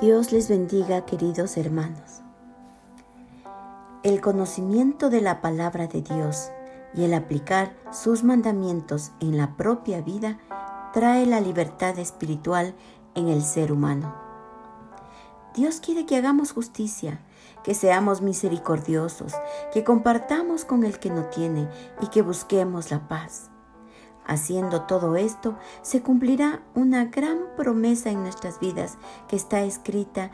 Dios les bendiga, queridos hermanos. El conocimiento de la palabra de Dios y el aplicar sus mandamientos en la propia vida trae la libertad espiritual en el ser humano. Dios quiere que hagamos justicia, que seamos misericordiosos, que compartamos con el que no tiene y que busquemos la paz. Haciendo todo esto, se cumplirá una gran promesa en nuestras vidas que está escrita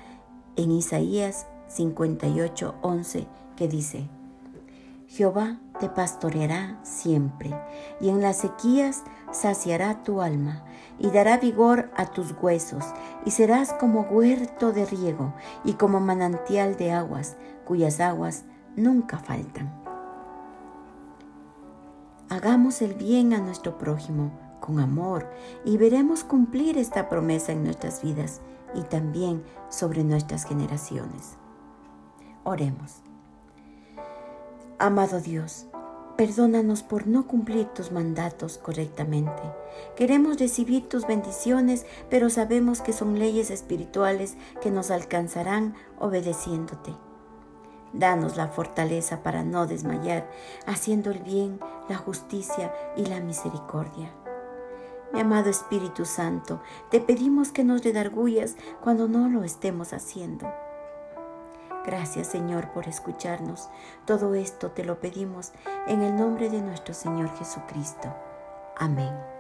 en Isaías 58:11, que dice, Jehová te pastoreará siempre, y en las sequías saciará tu alma, y dará vigor a tus huesos, y serás como huerto de riego, y como manantial de aguas, cuyas aguas nunca faltan. Hagamos el bien a nuestro prójimo con amor y veremos cumplir esta promesa en nuestras vidas y también sobre nuestras generaciones. Oremos. Amado Dios, perdónanos por no cumplir tus mandatos correctamente. Queremos recibir tus bendiciones, pero sabemos que son leyes espirituales que nos alcanzarán obedeciéndote. Danos la fortaleza para no desmayar, haciendo el bien, la justicia y la misericordia. Mi amado Espíritu Santo, te pedimos que nos redargullas cuando no lo estemos haciendo. Gracias Señor por escucharnos. Todo esto te lo pedimos en el nombre de nuestro Señor Jesucristo. Amén.